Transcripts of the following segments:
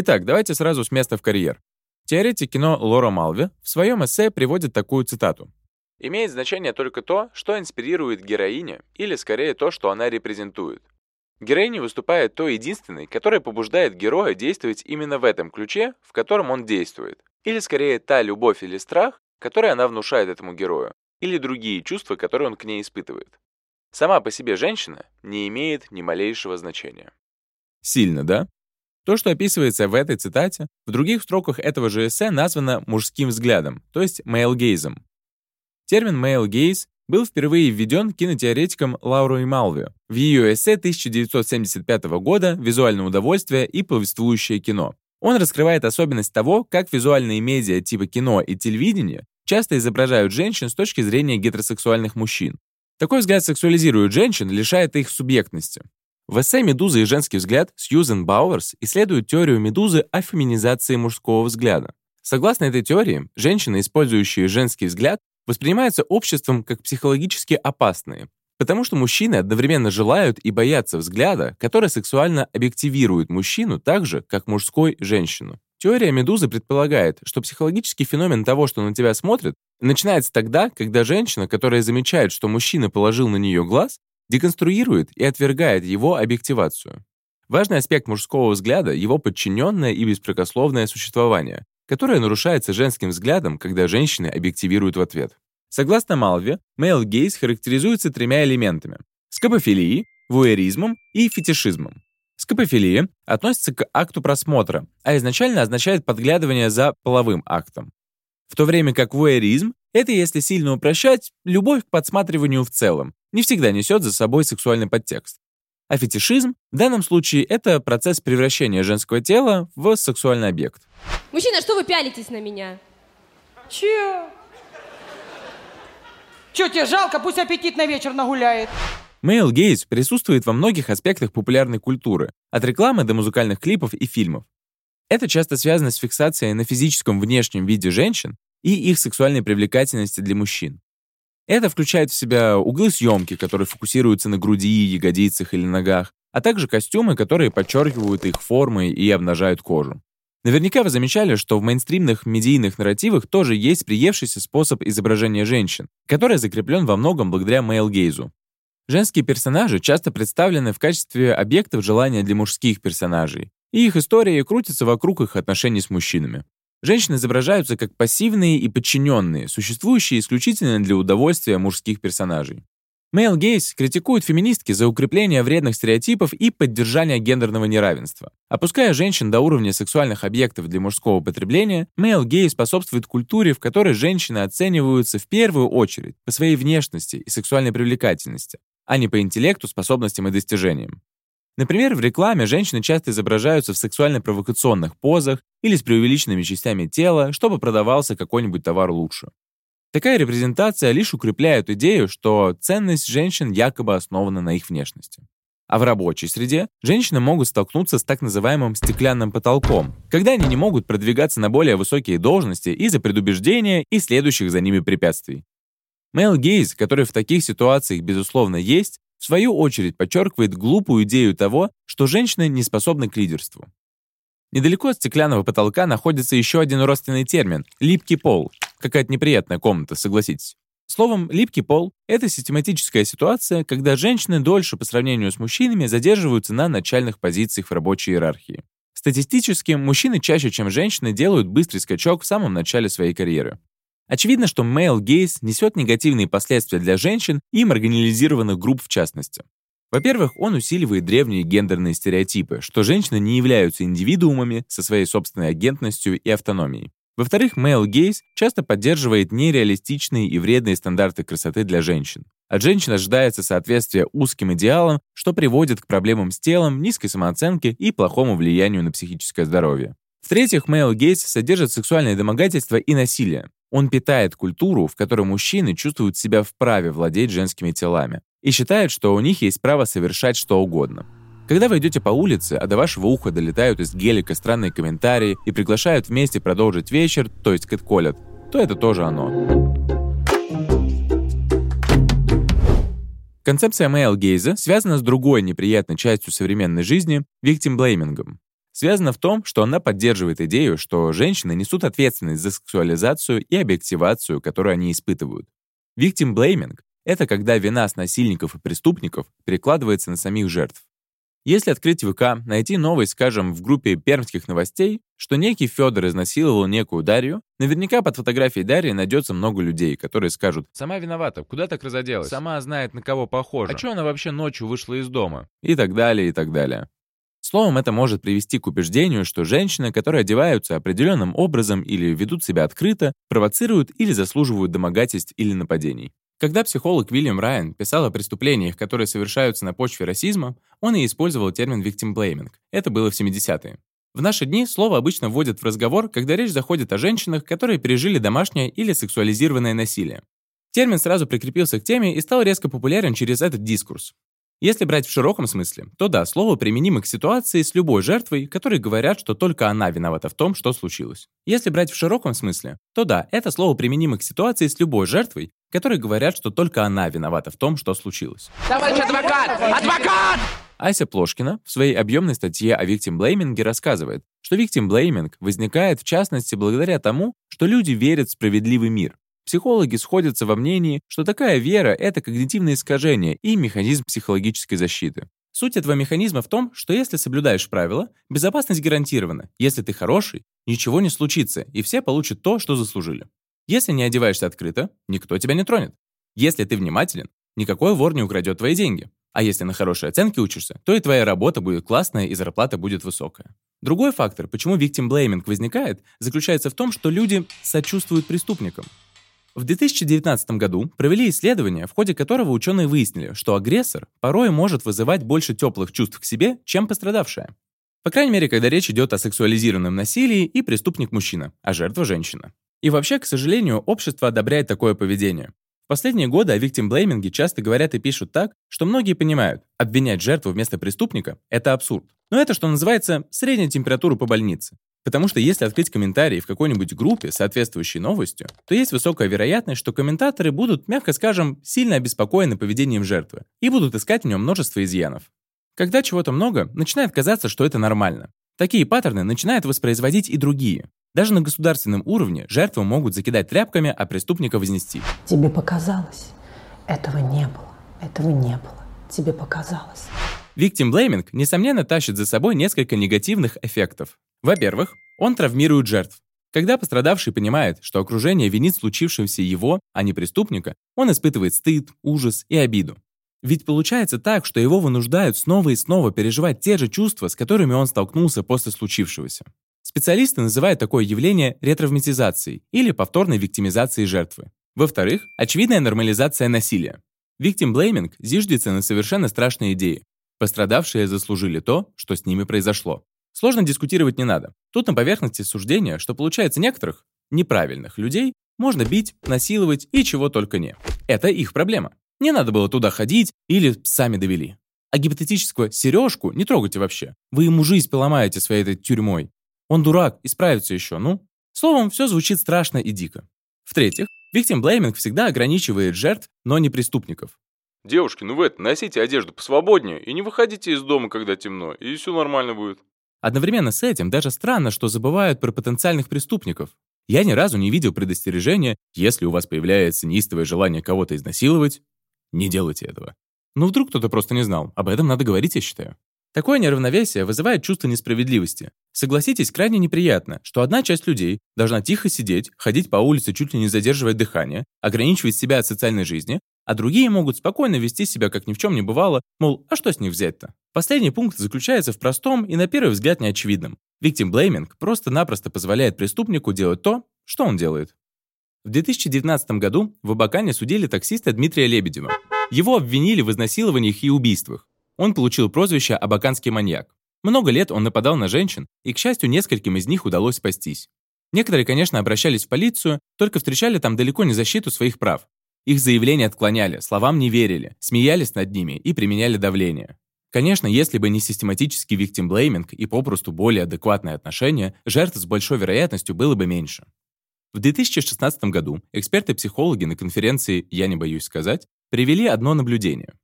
Итак, давайте сразу с места в карьер. Теоретик кино Лора Малви в своем эссе приводит такую цитату. «Имеет значение только то, что инспирирует героиня, или скорее то, что она репрезентует. Героиня выступает той единственной, которая побуждает героя действовать именно в этом ключе, в котором он действует. Или скорее та любовь или страх, который она внушает этому герою, или другие чувства, которые он к ней испытывает. Сама по себе женщина не имеет ни малейшего значения. Сильно, да? То, что описывается в этой цитате, в других строках этого же эссе названо мужским взглядом, то есть male Термин gaze был впервые введен кинотеоретиком Лаурой Малви в ее эссе 1975 года «Визуальное удовольствие и повествующее кино». Он раскрывает особенность того, как визуальные медиа типа кино и телевидения часто изображают женщин с точки зрения гетеросексуальных мужчин. Такой взгляд сексуализирует женщин, лишает их субъектности. В эссе «Медуза и женский взгляд» Сьюзен Бауэрс исследует теорию медузы о феминизации мужского взгляда. Согласно этой теории, женщины, использующие женский взгляд, воспринимаются обществом как психологически опасные, потому что мужчины одновременно желают и боятся взгляда, который сексуально объективирует мужчину так же, как мужской – женщину. Теория медузы предполагает, что психологический феномен того, что на тебя смотрят, начинается тогда, когда женщина, которая замечает, что мужчина положил на нее глаз, деконструирует и отвергает его объективацию. Важный аспект мужского взгляда — его подчиненное и беспрекословное существование, которое нарушается женским взглядом, когда женщины объективируют в ответ. Согласно Малве, male gaze характеризуется тремя элементами — скопофилией, вуэризмом и фетишизмом. Скопофилия относится к акту просмотра, а изначально означает подглядывание за половым актом. В то время как вуэризм — это, если сильно упрощать, любовь к подсматриванию в целом, не всегда несет за собой сексуальный подтекст. А фетишизм в данном случае это процесс превращения женского тела в сексуальный объект. Мужчина, что вы пялитесь на меня? Че? Че, тебе жалко? Пусть аппетит на вечер нагуляет. Male gaze присутствует во многих аспектах популярной культуры, от рекламы до музыкальных клипов и фильмов. Это часто связано с фиксацией на физическом внешнем виде женщин и их сексуальной привлекательности для мужчин. Это включает в себя углы съемки, которые фокусируются на груди, ягодицах или ногах, а также костюмы, которые подчеркивают их формы и обнажают кожу. Наверняка вы замечали, что в мейнстримных медийных нарративах тоже есть приевшийся способ изображения женщин, который закреплен во многом благодаря мейл-гейзу. Женские персонажи часто представлены в качестве объектов желания для мужских персонажей, и их истории крутятся вокруг их отношений с мужчинами. Женщины изображаются как пассивные и подчиненные, существующие исключительно для удовольствия мужских персонажей. Мейл Гейс критикует феминистки за укрепление вредных стереотипов и поддержание гендерного неравенства. Опуская женщин до уровня сексуальных объектов для мужского потребления, Мейл Гей способствует культуре, в которой женщины оцениваются в первую очередь по своей внешности и сексуальной привлекательности, а не по интеллекту, способностям и достижениям. Например, в рекламе женщины часто изображаются в сексуально-провокационных позах или с преувеличенными частями тела, чтобы продавался какой-нибудь товар лучше. Такая репрезентация лишь укрепляет идею, что ценность женщин якобы основана на их внешности. А в рабочей среде женщины могут столкнуться с так называемым стеклянным потолком, когда они не могут продвигаться на более высокие должности из-за предубеждения и следующих за ними препятствий. Male gaze, который в таких ситуациях безусловно есть, в свою очередь подчеркивает глупую идею того, что женщины не способны к лидерству. Недалеко от стеклянного потолка находится еще один родственный термин — липкий пол. Какая-то неприятная комната, согласитесь. Словом, липкий пол — это систематическая ситуация, когда женщины дольше по сравнению с мужчинами задерживаются на начальных позициях в рабочей иерархии. Статистически, мужчины чаще, чем женщины, делают быстрый скачок в самом начале своей карьеры. Очевидно, что male gaze несет негативные последствия для женщин и маргинализированных групп в частности. Во-первых, он усиливает древние гендерные стереотипы, что женщины не являются индивидуумами со своей собственной агентностью и автономией. Во-вторых, male gaze часто поддерживает нереалистичные и вредные стандарты красоты для женщин. От женщин ожидается соответствие узким идеалам, что приводит к проблемам с телом, низкой самооценке и плохому влиянию на психическое здоровье. В-третьих, male gaze содержит сексуальное домогательство и насилие. Он питает культуру, в которой мужчины чувствуют себя вправе владеть женскими телами и считают, что у них есть право совершать что угодно. Когда вы идете по улице, а до вашего уха долетают из гелика странные комментарии и приглашают вместе продолжить вечер, то есть кэтколят, то это тоже оно. Концепция male gaze связана с другой неприятной частью современной жизни – виктимблеймингом. Связана в том, что она поддерживает идею, что женщины несут ответственность за сексуализацию и объективацию, которую они испытывают. Виктимблейминг — это когда вина с насильников и преступников перекладывается на самих жертв. Если открыть ВК, найти новость, скажем, в группе пермских новостей, что некий Федор изнасиловал некую Дарью, наверняка под фотографией Дарьи найдется много людей, которые скажут «Сама виновата, куда так разоделась? Сама знает, на кого похожа. А что она вообще ночью вышла из дома?» И так далее, и так далее. Словом, это может привести к убеждению, что женщины, которые одеваются определенным образом или ведут себя открыто, провоцируют или заслуживают домогательств или нападений. Когда психолог Уильям Райан писал о преступлениях, которые совершаются на почве расизма, он и использовал термин victim blaming. Это было в 70-е. В наши дни слово обычно вводят в разговор, когда речь заходит о женщинах, которые пережили домашнее или сексуализированное насилие. Термин сразу прикрепился к теме и стал резко популярен через этот дискурс. Если брать в широком смысле, то да, слово применимо к ситуации с любой жертвой, которые говорят, что только она виновата в том, что случилось. Если брать в широком смысле, то да, это слово применимо к ситуации с любой жертвой, которые говорят, что только она виновата в том, что случилось. Товарищ адвокат! Адвокат! Ася Плошкина в своей объемной статье о виктимблейминге рассказывает, что виктимблейминг возникает в частности благодаря тому, что люди верят в справедливый мир, Психологи сходятся во мнении, что такая вера — это когнитивное искажение и механизм психологической защиты. Суть этого механизма в том, что если соблюдаешь правила, безопасность гарантирована. Если ты хороший, ничего не случится, и все получат то, что заслужили. Если не одеваешься открыто, никто тебя не тронет. Если ты внимателен, никакой вор не украдет твои деньги. А если на хорошие оценки учишься, то и твоя работа будет классная и зарплата будет высокая. Другой фактор, почему victim возникает, заключается в том, что люди сочувствуют преступникам. В 2019 году провели исследование, в ходе которого ученые выяснили, что агрессор порой может вызывать больше теплых чувств к себе, чем пострадавшая. По крайней мере, когда речь идет о сексуализированном насилии и преступник мужчина, а жертва женщина. И вообще, к сожалению, общество одобряет такое поведение. В последние годы о виктимблейминге часто говорят и пишут так, что многие понимают, обвинять жертву вместо преступника – это абсурд. Но это, что называется, средняя температура по больнице. Потому что если открыть комментарии в какой-нибудь группе, соответствующей новостью, то есть высокая вероятность, что комментаторы будут, мягко скажем, сильно обеспокоены поведением жертвы и будут искать в нем множество изъянов. Когда чего-то много, начинает казаться, что это нормально. Такие паттерны начинают воспроизводить и другие. Даже на государственном уровне жертву могут закидать тряпками, а преступника вознести. Тебе показалось. Этого не было. Этого не было. Тебе показалось. Виктим-блейминг, несомненно, тащит за собой несколько негативных эффектов. Во-первых, он травмирует жертв. Когда пострадавший понимает, что окружение винит случившемся его, а не преступника, он испытывает стыд, ужас и обиду. Ведь получается так, что его вынуждают снова и снова переживать те же чувства, с которыми он столкнулся после случившегося. Специалисты называют такое явление ретравматизацией или повторной виктимизацией жертвы. Во-вторых, очевидная нормализация насилия. Виктимблейминг зиждется на совершенно страшной идее. Пострадавшие заслужили то, что с ними произошло. Сложно дискутировать не надо. Тут на поверхности суждения, что получается некоторых, неправильных людей, можно бить, насиловать и чего только не. Это их проблема. Не надо было туда ходить или сами довели. А гипотетического Сережку не трогайте вообще. Вы ему жизнь поломаете своей этой тюрьмой. Он дурак, исправится еще, ну. Словом, все звучит страшно и дико. В-третьих, виктим-блейминг всегда ограничивает жертв, но не преступников. Девушки, ну вы это, носите одежду посвободнее и не выходите из дома, когда темно, и все нормально будет. Одновременно с этим даже странно, что забывают про потенциальных преступников. Я ни разу не видел предостережения, если у вас появляется неистовое желание кого-то изнасиловать, не делайте этого. Ну вдруг кто-то просто не знал, об этом надо говорить, я считаю. Такое неравновесие вызывает чувство несправедливости. Согласитесь, крайне неприятно, что одна часть людей должна тихо сидеть, ходить по улице чуть ли не задерживая дыхание, ограничивать себя от социальной жизни, а другие могут спокойно вести себя, как ни в чем не бывало, мол, а что с них взять-то? Последний пункт заключается в простом и на первый взгляд неочевидном. Blaming просто-напросто позволяет преступнику делать то, что он делает. В 2019 году в Абакане судили таксиста Дмитрия Лебедева. Его обвинили в изнасилованиях и убийствах. Он получил прозвище «Абаканский маньяк». Много лет он нападал на женщин, и, к счастью, нескольким из них удалось спастись. Некоторые, конечно, обращались в полицию, только встречали там далеко не защиту своих прав. Их заявления отклоняли, словам не верили, смеялись над ними и применяли давление. Конечно, если бы не систематический виктимблейминг и попросту более адекватное отношение, жертв с большой вероятностью было бы меньше. В 2016 году эксперты-психологи на конференции «Я не боюсь сказать» привели одно наблюдение.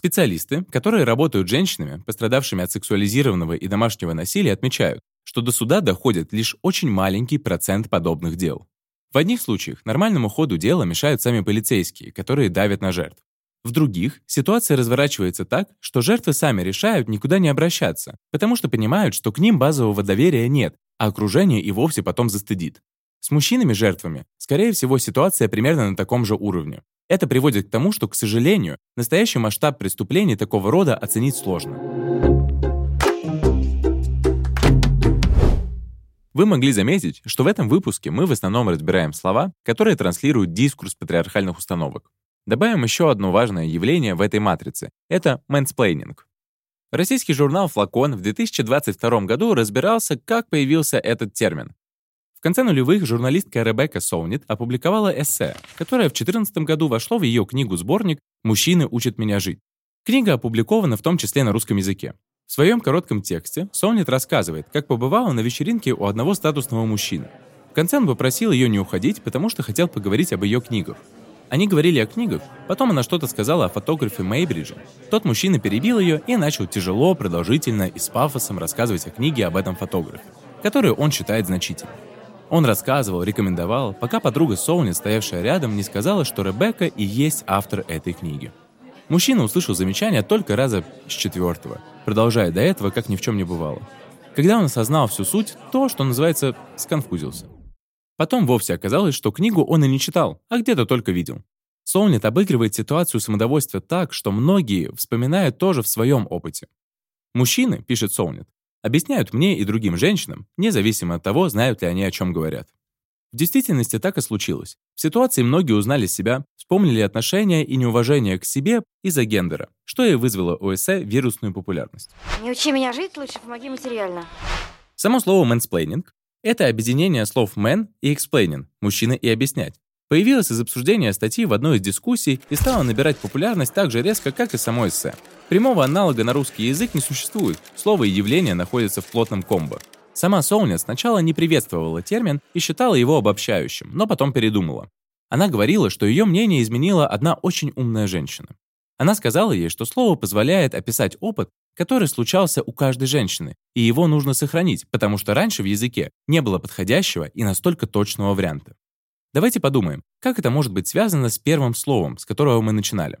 Специалисты, которые работают с женщинами, пострадавшими от сексуализированного и домашнего насилия, отмечают, что до суда доходит лишь очень маленький процент подобных дел. В одних случаях нормальному ходу дела мешают сами полицейские, которые давят на жертв. В других ситуация разворачивается так, что жертвы сами решают никуда не обращаться, потому что понимают, что к ним базового доверия нет, а окружение и вовсе потом застыдит. С мужчинами-жертвами, скорее всего, ситуация примерно на таком же уровне. Это приводит к тому, что, к сожалению, настоящий масштаб преступлений такого рода оценить сложно. Вы могли заметить, что в этом выпуске мы в основном разбираем слова, которые транслируют дискурс патриархальных установок. Добавим еще одно важное явление в этой матрице — это мэнсплейнинг. Российский журнал «Флакон» в 2022 году разбирался, как появился этот термин. В конце нулевых журналистка Ребекка Соунит опубликовала эссе, которое в 2014 году вошло в ее книгу-сборник «Мужчины учат меня жить». Книга опубликована в том числе на русском языке. В своем коротком тексте Соунит рассказывает, как побывала на вечеринке у одного статусного мужчины. В конце он попросил ее не уходить, потому что хотел поговорить об ее книгах. Они говорили о книгах, потом она что-то сказала о фотографе Мейбридже. Тот мужчина перебил ее и начал тяжело, продолжительно и с пафосом рассказывать о книге об этом фотографе, которую он считает значительной. Он рассказывал, рекомендовал, пока подруга Соуни, стоявшая рядом, не сказала, что Ребекка и есть автор этой книги. Мужчина услышал замечание только раза с четвертого, продолжая до этого, как ни в чем не бывало. Когда он осознал всю суть, то, что называется, сконфузился. Потом вовсе оказалось, что книгу он и не читал, а где-то только видел. Солнит обыгрывает ситуацию самодовольства так, что многие вспоминают тоже в своем опыте. Мужчины, пишет Солнит, объясняют мне и другим женщинам, независимо от того, знают ли они о чем говорят. В действительности так и случилось. В ситуации многие узнали себя, вспомнили отношения и неуважение к себе из-за гендера, что и вызвало у эссе вирусную популярность. Не учи меня жить, лучше помоги материально. Само слово «mansplaining» — это объединение слов «man» и «explaining» — «мужчина» и «объяснять». Появилось из обсуждения статьи в одной из дискуссий и стало набирать популярность так же резко, как и само эссе. Прямого аналога на русский язык не существует, слово и явление находятся в плотном комбо. Сама Соунет сначала не приветствовала термин и считала его обобщающим, но потом передумала. Она говорила, что ее мнение изменила одна очень умная женщина. Она сказала ей, что слово позволяет описать опыт, который случался у каждой женщины, и его нужно сохранить, потому что раньше в языке не было подходящего и настолько точного варианта. Давайте подумаем, как это может быть связано с первым словом, с которого мы начинали.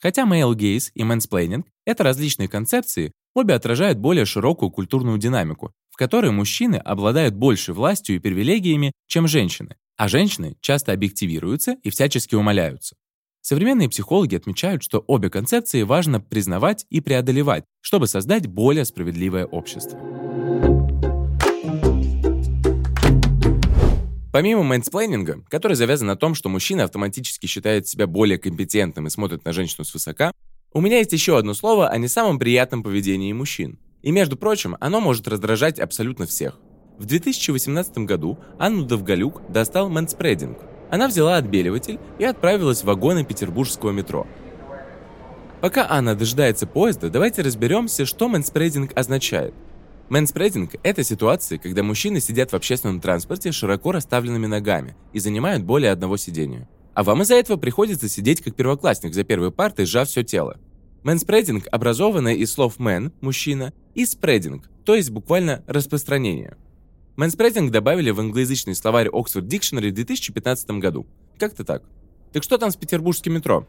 Хотя male gaze и mansplaining — это различные концепции, обе отражают более широкую культурную динамику, в которой мужчины обладают большей властью и привилегиями, чем женщины, а женщины часто объективируются и всячески умаляются. Современные психологи отмечают, что обе концепции важно признавать и преодолевать, чтобы создать более справедливое общество. Помимо мэнсплейнинга, который завязан на том, что мужчина автоматически считает себя более компетентным и смотрит на женщину свысока, у меня есть еще одно слово о не самом приятном поведении мужчин. И, между прочим, оно может раздражать абсолютно всех. В 2018 году Анну Довголюк достал мэнспрединг. Она взяла отбеливатель и отправилась в вагоны петербургского метро. Пока Анна дожидается поезда, давайте разберемся, что мэнспрединг означает. Мэнспрединг – это ситуации, когда мужчины сидят в общественном транспорте широко расставленными ногами и занимают более одного сидения. А вам из-за этого приходится сидеть как первоклассник за первой партой, сжав все тело. Мэнспрединг образовано из слов «man» – мужчина и «spreading», то есть буквально «распространение». Мэнспрединг добавили в англоязычный словарь Oxford Dictionary в 2015 году. Как-то так. Так что там с петербургским метро?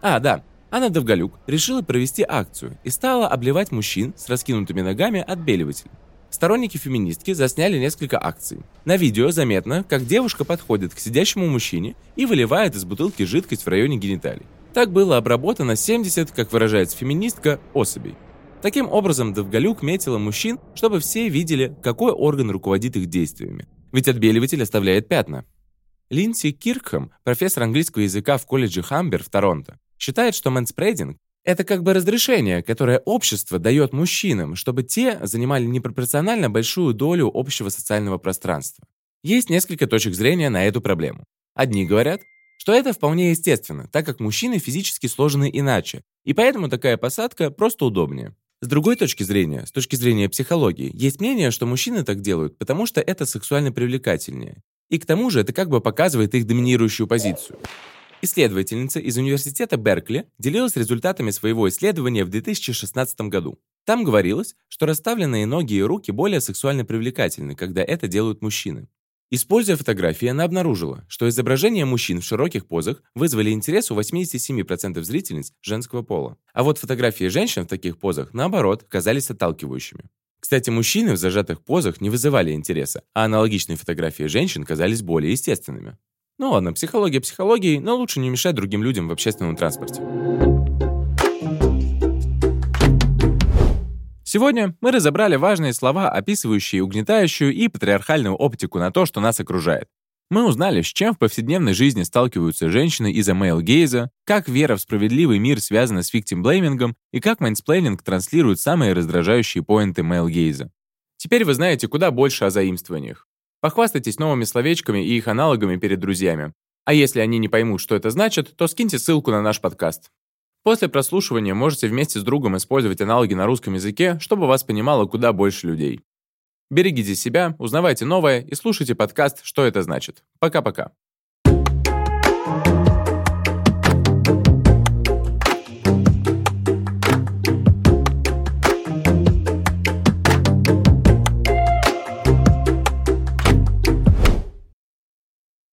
А, да, Анна Довголюк решила провести акцию и стала обливать мужчин с раскинутыми ногами отбеливателем. Сторонники феминистки засняли несколько акций. На видео заметно, как девушка подходит к сидящему мужчине и выливает из бутылки жидкость в районе гениталий. Так было обработано 70, как выражается феминистка, особей. Таким образом, Довголюк метила мужчин, чтобы все видели, какой орган руководит их действиями. Ведь отбеливатель оставляет пятна. Линдси Киркхэм, профессор английского языка в колледже Хамбер в Торонто, считает, что мэнспрейдинг — это как бы разрешение, которое общество дает мужчинам, чтобы те занимали непропорционально большую долю общего социального пространства. Есть несколько точек зрения на эту проблему. Одни говорят, что это вполне естественно, так как мужчины физически сложены иначе, и поэтому такая посадка просто удобнее. С другой точки зрения, с точки зрения психологии, есть мнение, что мужчины так делают, потому что это сексуально привлекательнее. И к тому же это как бы показывает их доминирующую позицию. Исследовательница из университета Беркли делилась результатами своего исследования в 2016 году. Там говорилось, что расставленные ноги и руки более сексуально привлекательны, когда это делают мужчины. Используя фотографии, она обнаружила, что изображения мужчин в широких позах вызвали интерес у 87% зрительниц женского пола. А вот фотографии женщин в таких позах, наоборот, казались отталкивающими. Кстати, мужчины в зажатых позах не вызывали интереса, а аналогичные фотографии женщин казались более естественными. Ну ладно, психология психологией, но лучше не мешать другим людям в общественном транспорте. Сегодня мы разобрали важные слова, описывающие угнетающую и патриархальную оптику на то, что нас окружает. Мы узнали, с чем в повседневной жизни сталкиваются женщины из-за male gaze а, как вера в справедливый мир связана с виктимблеймингом и как мэнсплейнинг транслирует самые раздражающие поинты male gaze а. Теперь вы знаете куда больше о заимствованиях. Похвастайтесь новыми словечками и их аналогами перед друзьями. А если они не поймут, что это значит, то скиньте ссылку на наш подкаст. После прослушивания можете вместе с другом использовать аналоги на русском языке, чтобы вас понимало куда больше людей. Берегите себя, узнавайте новое и слушайте подкаст «Что это значит». Пока-пока.